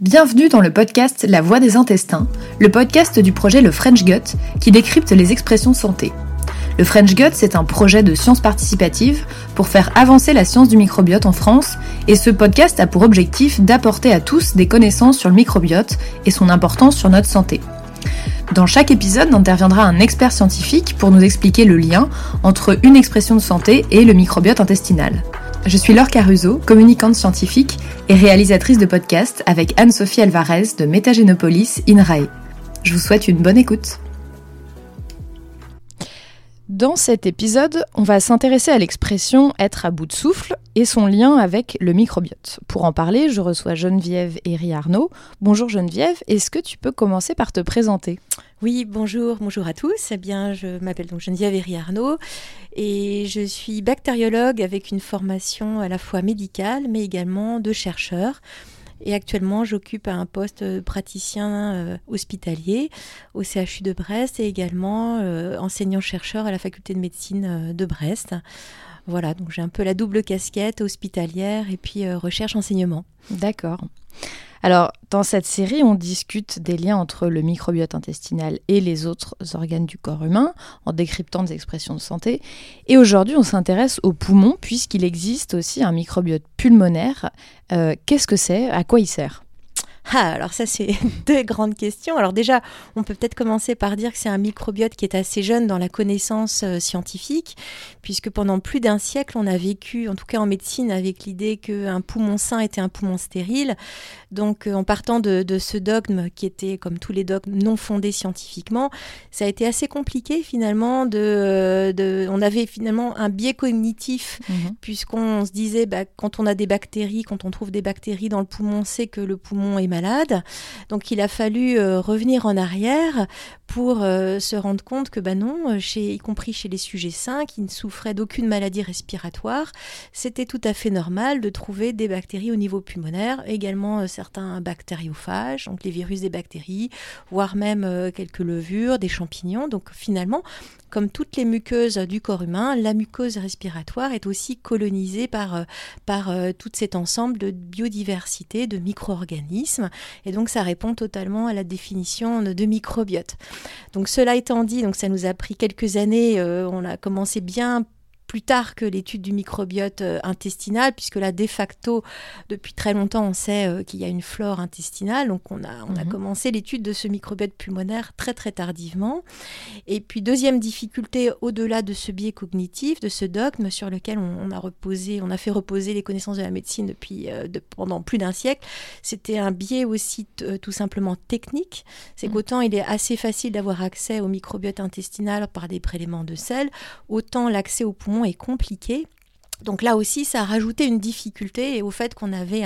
Bienvenue dans le podcast La Voix des intestins, le podcast du projet Le French Gut qui décrypte les expressions santé. Le French Gut, c'est un projet de science participative pour faire avancer la science du microbiote en France et ce podcast a pour objectif d'apporter à tous des connaissances sur le microbiote et son importance sur notre santé. Dans chaque épisode interviendra un expert scientifique pour nous expliquer le lien entre une expression de santé et le microbiote intestinal. Je suis Laure Caruso, communicante scientifique et réalisatrice de podcast avec Anne-Sophie Alvarez de Métagénopolis INRAE. Je vous souhaite une bonne écoute. Dans cet épisode, on va s'intéresser à l'expression être à bout de souffle et son lien avec le microbiote. Pour en parler, je reçois Geneviève Eri Arnaud. Bonjour Geneviève, est-ce que tu peux commencer par te présenter? Oui, bonjour, bonjour à tous. Eh bien, je m'appelle donc Geneviève Eri Arnaud et je suis bactériologue avec une formation à la fois médicale mais également de chercheur. Et actuellement, j'occupe un poste praticien euh, hospitalier au CHU de Brest et également euh, enseignant-chercheur à la faculté de médecine euh, de Brest. Voilà, donc j'ai un peu la double casquette hospitalière et puis recherche-enseignement. D'accord. Alors, dans cette série, on discute des liens entre le microbiote intestinal et les autres organes du corps humain, en décryptant des expressions de santé. Et aujourd'hui, on s'intéresse aux poumons, puisqu'il existe aussi un microbiote pulmonaire. Euh, qu'est-ce que c'est? À quoi il sert? Ah, alors ça, c'est deux grandes questions. Alors déjà, on peut peut-être commencer par dire que c'est un microbiote qui est assez jeune dans la connaissance euh, scientifique, puisque pendant plus d'un siècle, on a vécu, en tout cas en médecine, avec l'idée qu'un poumon sain était un poumon stérile. Donc euh, en partant de, ce dogme qui était, comme tous les dogmes, non fondés scientifiquement, ça a été assez compliqué finalement. De, on avait finalement un biais cognitif, mhm. puisqu'on se disait, bah, quand on a des bactéries, quand on trouve des bactéries dans le poumon, c'est que le poumon est malade. Donc il a fallu euh, revenir en arrière pour euh, se rendre compte que, bah non, chez, y compris chez les sujets sains qui ne souffraient d'aucune maladie respiratoire, c'était tout à fait normal de trouver des bactéries au niveau pulmonaire, également euh, certains bactériophages, donc les virus des bactéries, voire même quelques levures, des champignons. Donc finalement, comme toutes les muqueuses du corps humain, la muqueuse respiratoire est aussi colonisée par, par tout cet ensemble de biodiversité, de micro-organismes. Et donc ça répond totalement à la définition de microbiote. Donc cela étant dit, ça nous a pris quelques années, euh, on a commencé bien plus tard que l'étude du microbiote euh, intestinal, puisque là, de facto, depuis très longtemps, on sait euh, qu'il y a une flore intestinale. Donc, on a, on a mhm. commencé l'étude de ce microbiote pulmonaire très, très tardivement. Et puis, deuxième difficulté, au-delà de ce biais cognitif, de ce dogme sur lequel on, a reposé, on a fait reposer les connaissances de la médecine depuis, euh, de, pendant plus d'un siècle, c'était un biais aussi tout simplement technique. C'est mhm. qu'autant il est assez facile d'avoir accès au microbiote intestinal par des prélèvements de sel, autant l'accès au poumon est compliqué. Donc là aussi, ça a rajouté une difficulté au fait qu'on avait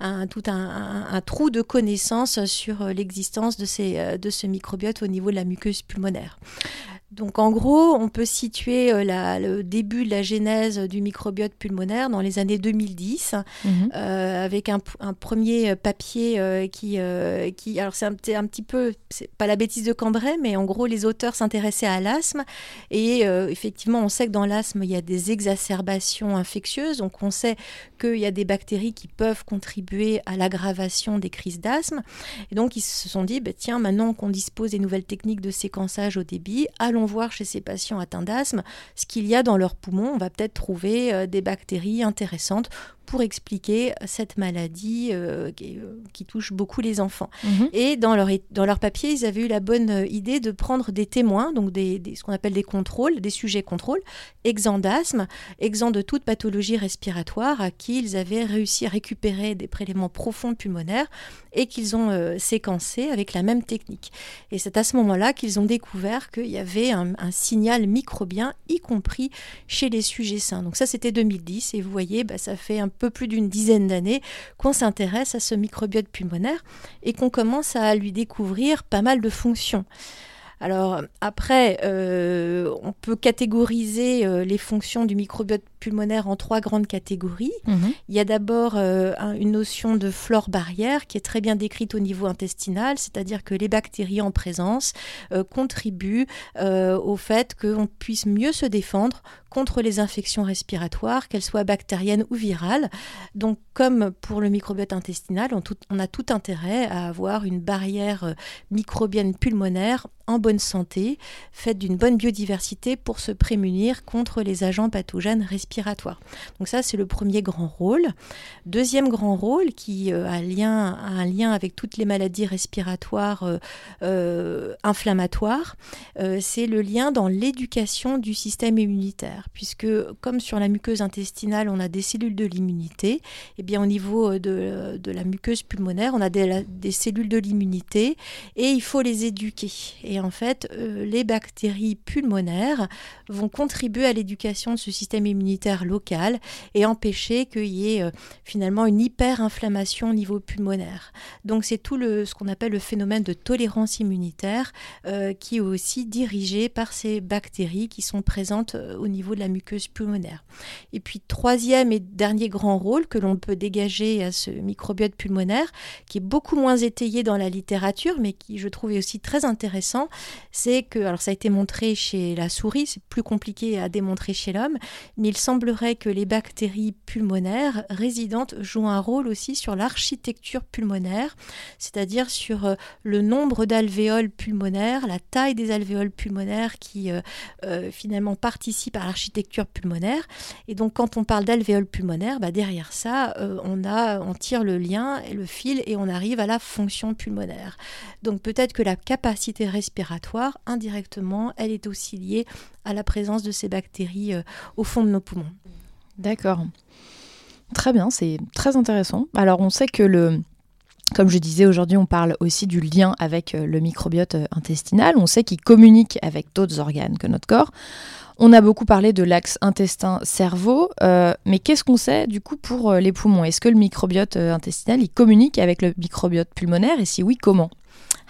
un, tout un, trou de connaissances sur euh, l'existence de, ces, euh, de ce microbiote au niveau de la muqueuse pulmonaire. Donc en gros, on peut situer euh, le début de la genèse du microbiote pulmonaire dans les années 2010, mhm. euh, avec un, premier papier euh, qui, qui, alors c'est un, un, petit peu, c'est pas la bêtise de Cambrai, mais en gros les auteurs s'intéressaient à l'asthme et effectivement on sait que dans l'asthme il y a des exacerbations infectieuses, donc on sait qu'il y a des bactéries qui peuvent contribuer à l'aggravation des crises d'asthme, et donc ils se sont dit, bah, tiens maintenant qu'on dispose des nouvelles techniques de séquençage au débit, allons voir chez ces patients atteints d'asthme ce qu'il y a dans leurs poumons. On va peut-être trouver euh, des bactéries intéressantes pour expliquer cette maladie euh, euh, qui, touche beaucoup les enfants. Mhm. Et dans leur, dans leur papier, ils avaient eu la bonne euh, idée de prendre des témoins, donc des, ce qu'on appelle des contrôles, des sujets contrôles, exempts d'asthme, exempts de toute pathologie respiratoire, à qui ils avaient réussi à récupérer des prélèvements profonds pulmonaires et qu'ils ont séquencé avec la même technique. Et c'est à ce moment-là qu'ils ont découvert qu'il y avait un, un, signal microbien, y compris chez les sujets sains. Donc ça, c'était 2010, et vous voyez, bah, ça fait un peu plus d'une dizaine d'années qu'on s'intéresse à ce microbiote pulmonaire et qu'on commence à lui découvrir pas mal de fonctions. Alors après, euh, on peut catégoriser euh, les fonctions du microbiote pulmonaire en trois grandes catégories. Mhm. Il y a d'abord euh, une notion de flore barrière qui est très bien décrite au niveau intestinal, c'est-à-dire que les bactéries en présence contribuent au fait qu'on puisse mieux se défendre contre les infections respiratoires, qu'elles soient bactériennes ou virales. Donc, comme pour le microbiote intestinal, on, on a tout intérêt à avoir une barrière euh, microbienne pulmonaire en bonne santé, faite d'une bonne biodiversité pour se prémunir contre les agents pathogènes respiratoires. Donc ça, c'est le premier grand rôle. Deuxième grand rôle qui euh, a, lien, un lien avec toutes les maladies respiratoires euh, euh, inflammatoires, c'est le lien dans l'éducation du système immunitaire, puisque comme sur la muqueuse intestinale, on a des cellules de l'immunité, eh bien au niveau de, la muqueuse pulmonaire, on a des, des cellules de l'immunité et il faut les éduquer. Et en fait, les bactéries pulmonaires vont contribuer à l'éducation de ce système immunitaire local et empêcher qu'il y ait euh, finalement une hyperinflammation au niveau pulmonaire. Donc c'est tout le, ce qu'on appelle le phénomène de tolérance immunitaire euh, qui est aussi dirigé par ces bactéries qui sont présentes au niveau de la muqueuse pulmonaire. Et puis troisième et dernier grand rôle que l'on peut dégager à ce microbiote pulmonaire, qui est beaucoup moins étayé dans la littérature, mais qui je trouve est aussi très intéressant, c'est que, alors ça a été montré chez la souris, c'est plus compliqué à démontrer chez l'homme, mais il semblerait que les bactéries pulmonaires résidentes jouent un rôle aussi sur l'architecture pulmonaire, c'est-à-dire sur euh, le nombre d'alvéoles pulmonaires, la taille des alvéoles pulmonaires qui euh, euh, finalement participent à l'architecture pulmonaire. Et donc quand on parle d'alvéoles pulmonaires, bah, derrière ça, on, on tire le lien et le fil et on arrive à la fonction pulmonaire. Donc peut-être que la capacité respiratoire indirectement, elle est aussi liée à la présence de ces bactéries au fond de nos poumons. D'accord. Très bien, c'est très intéressant. Alors on sait que le, comme je disais aujourd'hui, on parle aussi du lien avec euh, le microbiote euh, intestinal. On sait qu'il communique avec d'autres organes que notre corps. On a beaucoup parlé de l'axe intestin-cerveau, mais qu'est-ce qu'on sait du coup pour les poumons? Est-ce que le microbiote intestinal il communique avec le microbiote pulmonaire? Et si oui, comment?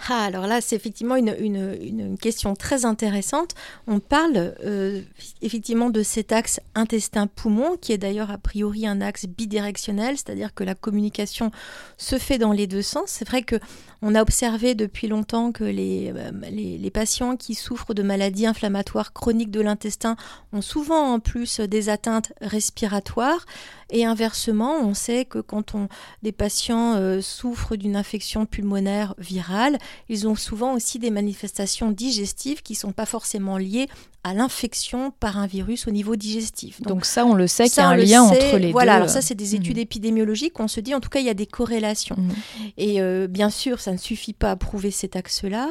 Ah, alors là, c'est effectivement une, question très intéressante. On parle euh, effectivement de cet axe intestin-poumon, qui est d'ailleurs a priori un axe bidirectionnel, c'est-à-dire que la communication se fait dans les deux sens. C'est vrai que on a observé depuis longtemps que les, euh, les, patients qui souffrent de maladies inflammatoires chroniques de l'intestin ont souvent en plus des atteintes respiratoires. Et inversement, on sait que quand des patients euh, souffrent d'une infection pulmonaire virale, ils ont souvent aussi des manifestations digestives qui ne sont pas forcément liées à l'infection par un virus au niveau digestif. Donc, ça, on le sait qu'il y a un lien entre les deux. Voilà, alors ça, c'est des études mmh. épidémiologiques. On se dit, en tout cas, il y a des corrélations. Mmh. Et euh, bien sûr, ça ne suffit pas à prouver cet axe-là.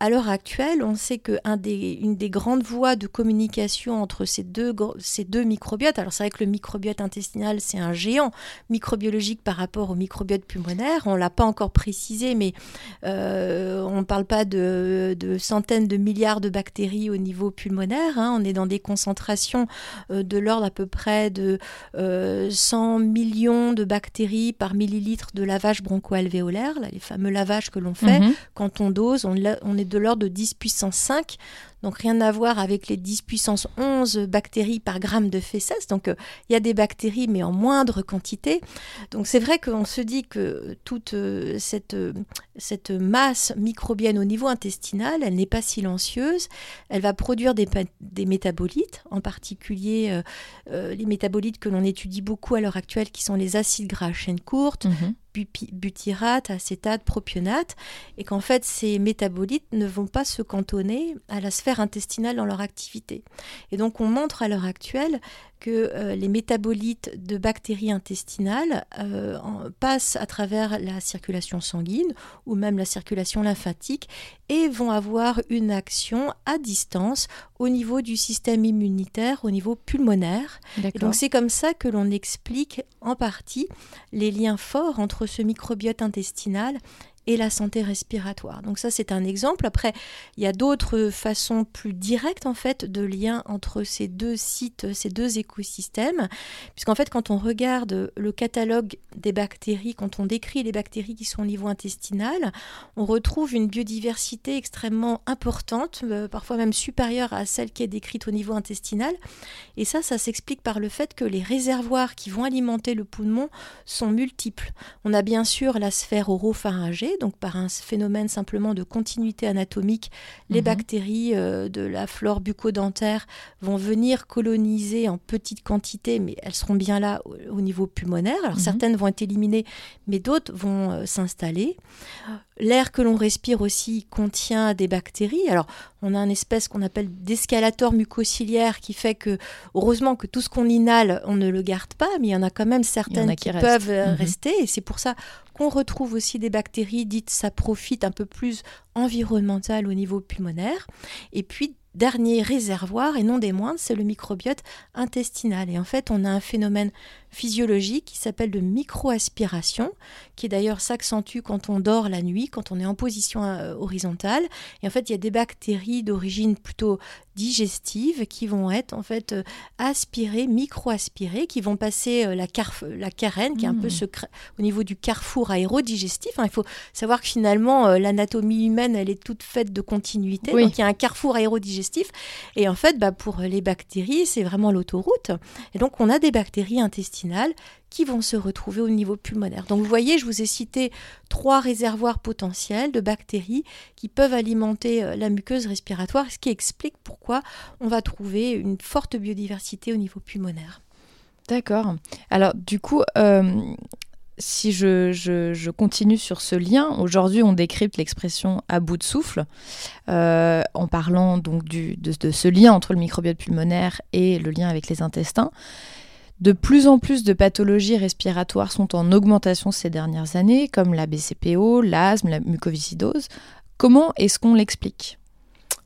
à l'heure actuelle, on sait qu'une des, une des grandes voies de communication entre ces deux, ces deux microbiotes, alors c'est vrai que le microbiote intestinal, c'est un géant microbiologique par rapport au microbiote pulmonaire. On ne l'a pas encore précisé, mais euh, on ne parle pas de, de centaines de milliards de bactéries au niveau pulmonaire Hein. On est dans des concentrations euh, de l'ordre à peu près de 100 euh, millions de bactéries par millilitre de lavage broncho-alvéolaire, les fameux lavages que l'on fait. Mhm. Quand on dose, on, on est de l'ordre de 10 puissance 5 donc rien à voir avec les 10 puissance 11 bactéries par gramme de fesses. Donc euh, il y a des bactéries mais en moindre quantité. Donc c'est vrai qu'on se dit que toute euh, cette, euh, cette masse microbienne au niveau intestinal, elle n'est pas silencieuse. Elle va produire des, des métabolites, en particulier les métabolites que l'on étudie beaucoup à l'heure actuelle qui sont les acides gras à chaîne courte, mhm butyrate, acétate, propionate, et qu'en fait ces métabolites ne vont pas se cantonner à la sphère intestinale dans leur activité. Et donc on montre à l'heure actuelle que euh, les métabolites de bactéries intestinales euh, passent à travers la circulation sanguine ou même la circulation lymphatique et vont avoir une action à distance au niveau du système immunitaire, au niveau pulmonaire. donc c'est comme ça que l'on explique en partie les liens forts entre ce microbiote intestinal et la santé respiratoire. Donc ça c'est un exemple. Après, il y a d'autres façons plus directes en fait de lien entre ces deux sites, ces deux écosystèmes, puisqu'en fait quand on regarde le catalogue des bactéries, quand on décrit les bactéries qui sont au niveau intestinal, on retrouve une biodiversité extrêmement importante, euh, parfois même supérieure à celle qui est décrite au niveau intestinal. Et ça, ça s'explique par le fait que les réservoirs qui vont alimenter le poumon sont multiples. On a bien sûr la sphère oropharyngée, donc par un phénomène simplement de continuité anatomique, les mhm. bactéries euh, de la flore bucco-dentaire vont venir coloniser en petite quantité, mais elles seront bien là au, niveau pulmonaire. Alors mhm. certaines vont être éliminées, mais d'autres vont euh, s'installer. L'air que l'on respire aussi contient des bactéries. Alors, on a une espèce qu'on appelle d'escalator mucociliaire qui fait que, heureusement que tout ce qu'on inhale, on ne le garde pas, mais il y en a quand même certaines qui, peuvent euh, mhm. rester. Et c'est pour ça qu'on retrouve aussi des bactéries dites saprophytes un peu plus environnementales au niveau pulmonaire. Et puis, dernier réservoir, et non des moindres, c'est le microbiote intestinal. Et en fait, on a un phénomène physiologique qui s'appelle de microaspiration, qui d'ailleurs s'accentue quand on dort la nuit, quand on est en position euh, horizontale. Et en fait, il y a des bactéries d'origine plutôt digestive qui vont être en fait euh, aspirées, micro-aspirées, qui vont passer euh, la, la carène, qui est un peu mmh. au niveau du carrefour aérodigestif. il faut savoir que finalement, l'anatomie humaine, elle est toute faite de continuité. Donc, il y a un carrefour aérodigestif. Et en fait, bah, pour les bactéries, c'est vraiment l'autoroute. Et donc, on a des bactéries intestinales qui vont se retrouver au niveau pulmonaire. Donc vous voyez, je vous ai cité trois réservoirs potentiels de bactéries qui peuvent alimenter euh, la muqueuse respiratoire, ce qui explique pourquoi on va trouver une forte biodiversité au niveau pulmonaire. D'accord. Alors du coup, euh, si je, continue sur ce lien, aujourd'hui on décrypte l'expression à bout de souffle euh, en parlant donc de, de, ce lien entre le microbiote pulmonaire et le lien avec les intestins. De plus en plus de pathologies respiratoires sont en augmentation ces dernières années, comme la BCPO, l'asthme, la mucoviscidose. Comment est-ce qu'on l'explique?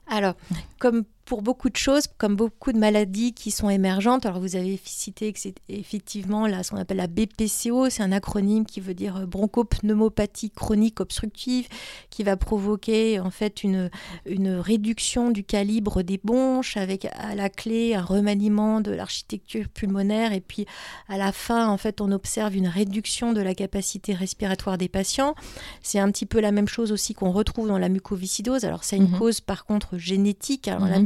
Alors, comme pour beaucoup de choses, comme beaucoup de maladies qui sont émergentes. Alors vous avez cité que c'est effectivement là, ce qu'on appelle la BPCO, c'est un acronyme qui veut dire bronchopneumopathie chronique obstructive, qui va provoquer en fait une, une réduction du calibre des bronches avec à la clé un remaniement de l'architecture pulmonaire et puis à la fin en fait on observe une réduction de la capacité respiratoire des patients. C'est un petit peu la même chose aussi qu'on retrouve dans la mucoviscidose. Alors c'est une mhm. cause par contre génétique. Alors la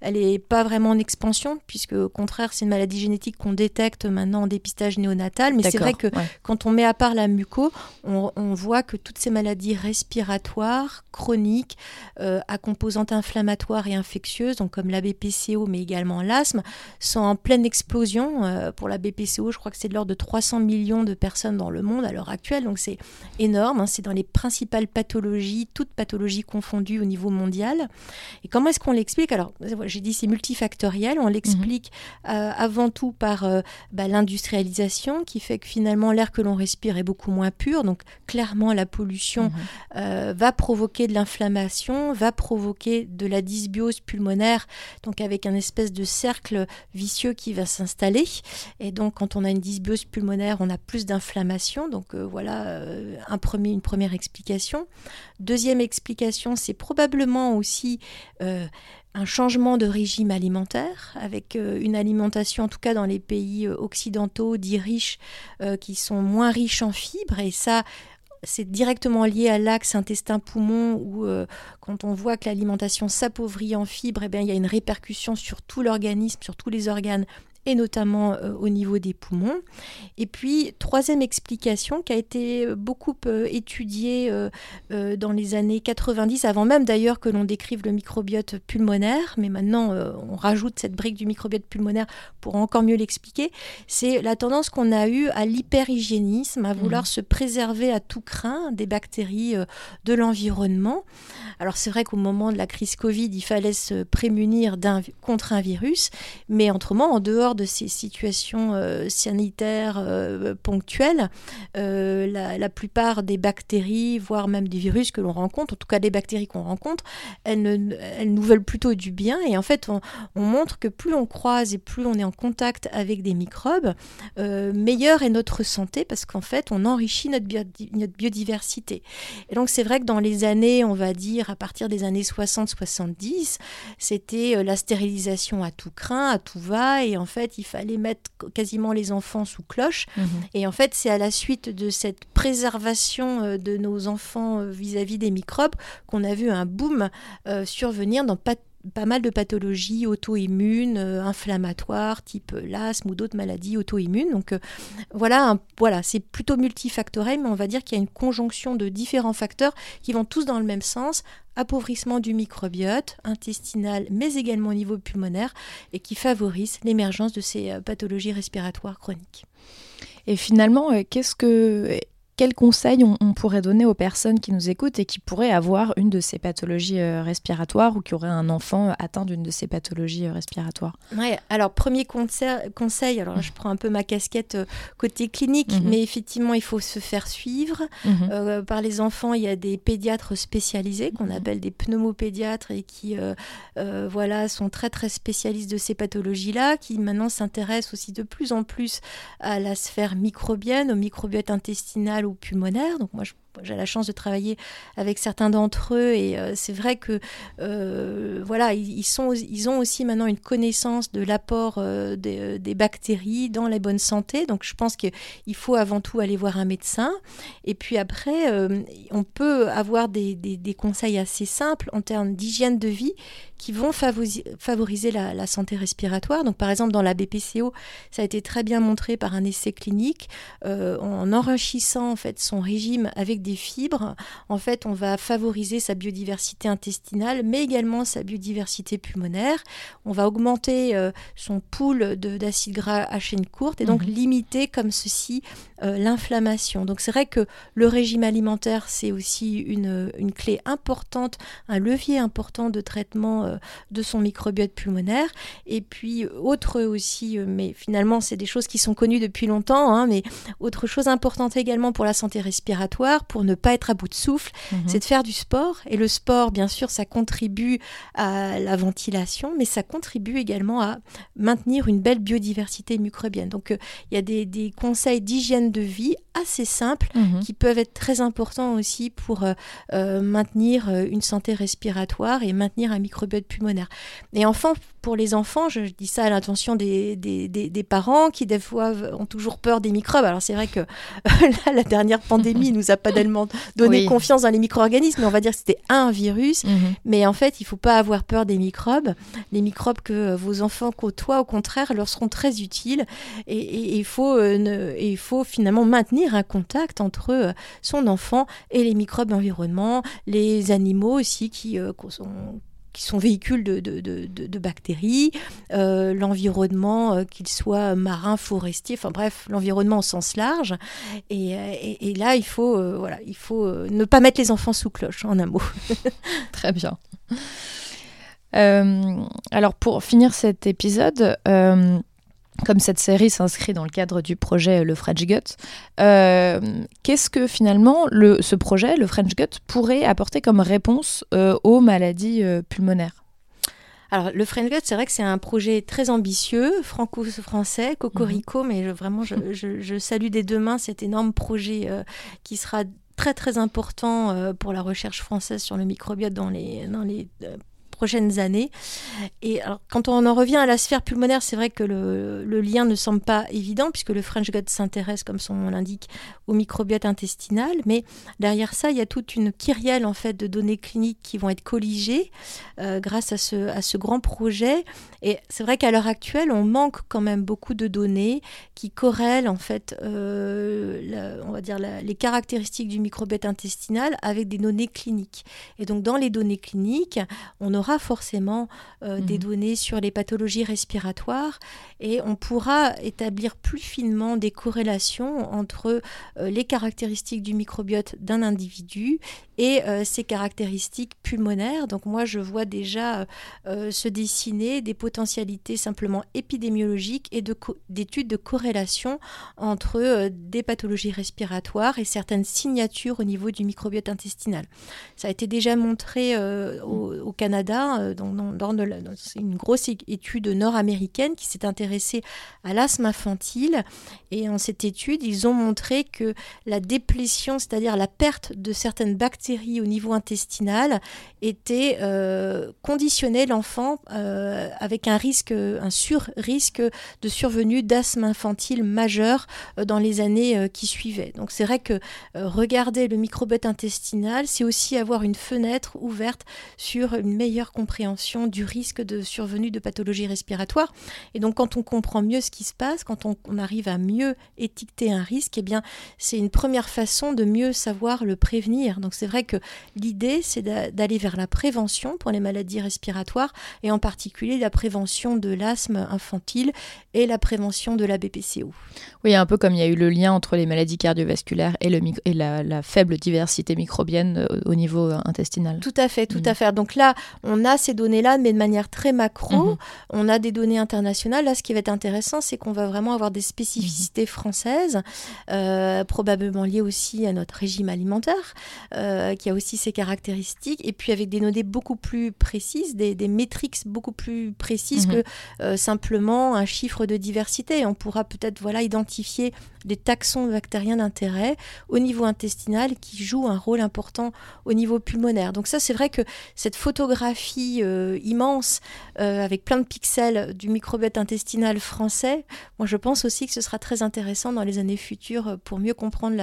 elle n'est pas vraiment en expansion, puisque au contraire, c'est une maladie génétique qu'on détecte maintenant en dépistage néonatal. Mais c'est vrai que quand on met à part la muco, on, voit que toutes ces maladies respiratoires, chroniques, euh, à composante inflammatoire et infectieuse, donc comme la BPCO, mais également l'asthme, sont en pleine explosion. Euh, pour la BPCO, je crois que c'est de l'ordre de 300 millions de personnes dans le monde à l'heure actuelle, donc c'est énorme. Hein. c'est dans les principales pathologies, toutes pathologies confondues au niveau mondial. Et comment est-ce qu'on l'explique? Alors, j'ai dit c'est multifactoriel. On l'explique mhm. euh, avant tout par euh, bah, l'industrialisation qui fait que finalement l'air que l'on respire est beaucoup moins pur. Donc, clairement, la pollution mhm. euh, va provoquer de l'inflammation, va provoquer de la dysbiose pulmonaire, donc avec un espèce de cercle vicieux qui va s'installer. Et donc, quand on a une dysbiose pulmonaire, on a plus d'inflammation. Donc, voilà un premier, une première explication. Deuxième explication, c'est probablement aussi un changement de régime alimentaire, avec euh, une alimentation, en tout cas dans les pays euh, occidentaux, dits riches, euh, qui sont moins riches en fibres. Et ça, c'est directement lié à l'axe intestin-poumon, où quand on voit que l'alimentation s'appauvrit en fibres, eh bien, il y a une répercussion sur tout l'organisme, sur tous les organes et notamment euh, au niveau des poumons. Et puis, troisième explication qui a été beaucoup euh, étudiée euh, dans les années 90, avant même d'ailleurs que l'on décrive le microbiote pulmonaire, mais maintenant on rajoute cette brique du microbiote pulmonaire pour encore mieux l'expliquer, c'est la tendance qu'on a eue à l'hyperhygiénisme, à vouloir mmh. se préserver à tout craint des bactéries de l'environnement. Alors c'est vrai qu'au moment de la crise Covid, il fallait se prémunir contre un virus, mais autrement, en dehors de ces situations euh, sanitaires euh, ponctuelles, euh, la, plupart des bactéries, voire même des virus que l'on rencontre, en tout cas des bactéries qu'on rencontre, elles, nous veulent plutôt du bien. Et en fait, on, montre que plus on croise et plus on est en contact avec des microbes, meilleure est notre santé parce qu'en fait, on enrichit notre, notre biodiversité. Et donc, c'est vrai que dans les années, on va dire à partir des années 60-70, c'était la stérilisation à tout craint, à tout va, et en fait, il fallait mettre quasiment les enfants sous cloche. Mhm. Et en fait, c'est à la suite de cette préservation euh, de nos enfants euh, vis-à-vis des microbes qu'on a vu un boom euh, survenir dans pas pas mal de pathologies auto-immunes, inflammatoires, type l'asthme ou d'autres maladies auto-immunes. Donc voilà, voilà c'est plutôt multifactoriel, mais on va dire qu'il y a une conjonction de différents facteurs qui vont tous dans le même sens, appauvrissement du microbiote intestinal, mais également au niveau pulmonaire, et qui favorise l'émergence de ces pathologies respiratoires chroniques. Et finalement, qu'est-ce que quels conseils on, pourrait donner aux personnes qui nous écoutent et qui pourraient avoir une de ces pathologies euh, respiratoires ou qui auraient un enfant atteint d'une de ces pathologies euh, respiratoires? Ouais, alors premier conseil, alors je prends un peu ma casquette euh, côté clinique, mhm. mais effectivement il faut se faire suivre. Mhm. par les enfants, il y a des pédiatres spécialisés qu'on appelle des pneumopédiatres et qui voilà, sont très très spécialistes de ces pathologies-là, qui maintenant s'intéressent aussi de plus en plus à la sphère microbienne, au microbiote intestinal ou pulmonaire. Donc moi, j'ai la chance de travailler avec certains d'entre eux et euh, c'est vrai que euh, voilà ils, sont ils ont aussi maintenant une connaissance de l'apport euh, des, bactéries dans la bonne santé donc je pense qu'il faut avant tout aller voir un médecin et puis après on peut avoir des, des, conseils assez simples en termes d'hygiène de vie qui vont favoriser, la, santé respiratoire. Donc, par exemple, dans la BPCO, ça a été très bien montré par un essai clinique. Euh, en enrichissant en fait son régime avec des fibres, en fait, on va favoriser sa biodiversité intestinale, mais également sa biodiversité pulmonaire. On va augmenter euh, son pool d'acides gras à chaîne courte et donc mhm. limiter comme ceci euh, l'inflammation. Donc, c'est vrai que le régime alimentaire, c'est aussi une, une, clé importante, un levier important de traitement de son microbiote pulmonaire. Et puis, autre aussi, euh, mais finalement, c'est des choses qui sont connues depuis longtemps, hein, mais autre chose importante également pour la santé respiratoire, pour ne pas être à bout de souffle, mhm. c'est de faire du sport. Et le sport, bien sûr, ça contribue à la ventilation, mais ça contribue également à maintenir une belle biodiversité microbienne. Donc, euh, il y a des, des conseils d'hygiène de vie assez simples mhm. qui peuvent être très importants aussi pour maintenir une santé respiratoire et maintenir un microbiote pulmonaire. Et enfin, pour les enfants, je, dis ça à l'intention des, des, parents qui des fois ont toujours peur des microbes. Alors c'est vrai que la dernière pandémie nous a pas tellement donné confiance dans les micro-organismes, mais on va dire que c'était un virus. Mhm. Mais en fait, il faut pas avoir peur des microbes. Les microbes que vos enfants côtoient, au contraire, leur seront très utiles. Et, il, faut, euh, faut finalement maintenir un contact entre euh, son enfant et les microbes d'environnement, les animaux aussi qui euh, sont qui sont véhicules de, de, de, bactéries, euh, l'environnement, euh, qu'il soit marin, forestier, enfin bref, l'environnement au sens large. Et, et, là, il faut, euh, voilà, il faut ne pas mettre les enfants sous cloche, en un mot. Très bien. alors, pour finir cet épisode, comme cette série s'inscrit dans le cadre du projet Le French Gut, euh, qu'est-ce que finalement le, ce projet, le French Gut, pourrait apporter comme réponse euh, aux maladies euh, pulmonaires? Alors, le French Gut, c'est vrai que c'est un projet très ambitieux, franco-français, cocorico, mhm. mais vraiment, je, je, salue des deux mains cet énorme projet qui sera très très important pour la recherche française sur le microbiote dans les, dans les prochaines années. Et alors, quand on en revient à la sphère pulmonaire, c'est vrai que le, lien ne semble pas évident puisque le French Gut s'intéresse, comme son nom l'indique, au microbiote intestinal. Mais derrière ça, il y a toute une kyrielle en fait de données cliniques qui vont être colligées euh, grâce à ce, à ce grand projet. Et c'est vrai qu'à l'heure actuelle, on manque quand même beaucoup de données qui corrèlent en fait, euh, on va dire les caractéristiques du microbiote intestinal avec des données cliniques. Et donc dans les données cliniques, on aura forcément euh, des mhm. données sur les pathologies respiratoires et on pourra établir plus finement des corrélations entre euh, les caractéristiques du microbiote d'un individu et euh, ses caractéristiques pulmonaires. Donc moi, je vois déjà se dessiner des potentialités simplement épidémiologiques et d'études de, corrélation entre des pathologies respiratoires et certaines signatures au niveau du microbiote intestinal. Ça a été déjà montré au Canada euh, c'est une grosse étude nord-américaine qui s'est intéressée à l'asthme infantile. Et en cette étude, ils ont montré que la déplétion, c'est-à-dire la perte de certaines bactéries au niveau intestinal, était euh, conditionnait l'enfant euh, avec un risque, un sur-risque de survenue d'asthme infantile majeur dans les années qui suivaient. Donc c'est vrai que regarder le microbiote intestinal, c'est aussi avoir une fenêtre ouverte sur une meilleure meilleure compréhension du risque de survenue de pathologies respiratoires. Et donc, quand on comprend mieux ce qui se passe, quand on, arrive à mieux étiqueter un risque, eh bien, c'est une première façon de mieux savoir le prévenir. Donc, c'est vrai que l'idée, c'est d'aller vers la prévention pour les maladies respiratoires et en particulier la prévention de l'asthme infantile et la prévention de la BPCO. Oui, un peu comme il y a eu le lien entre les maladies cardiovasculaires et, le, et la, faible diversité microbienne euh, au niveau euh, intestinal. Tout à fait, tout mm. à fait. Donc là, on a ces données-là, mais de manière très macro. Mm-hmm. On a des données internationales. Là, ce qui va être intéressant, c'est qu'on va vraiment avoir des spécificités mm-hmm. françaises, euh, probablement liées aussi à notre régime alimentaire, qui a aussi ses caractéristiques, et puis avec des données beaucoup plus précises, des, des métriques beaucoup plus précises mm-hmm. que simplement un chiffre de diversité. On pourra peut-être voilà identifier des taxons bactériens d'intérêt au niveau intestinal qui jouent un rôle important au niveau pulmonaire. Donc ça, c'est vrai que cette photographie euh, immense euh, avec plein de pixels du microbiote intestinal français, moi je pense aussi que ce sera très intéressant dans les années futures pour mieux comprendre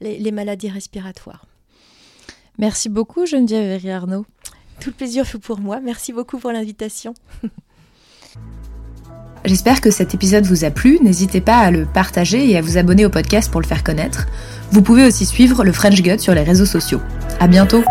les, les, maladies respiratoires. Merci beaucoup Geneviève et Arnaud. Tout le plaisir fut pour moi. Merci beaucoup pour l'invitation. J'espère que cet épisode vous a plu. N'hésitez pas à le partager et à vous abonner au podcast pour le faire connaître. Vous pouvez aussi suivre le French Gut sur les réseaux sociaux. À bientôt!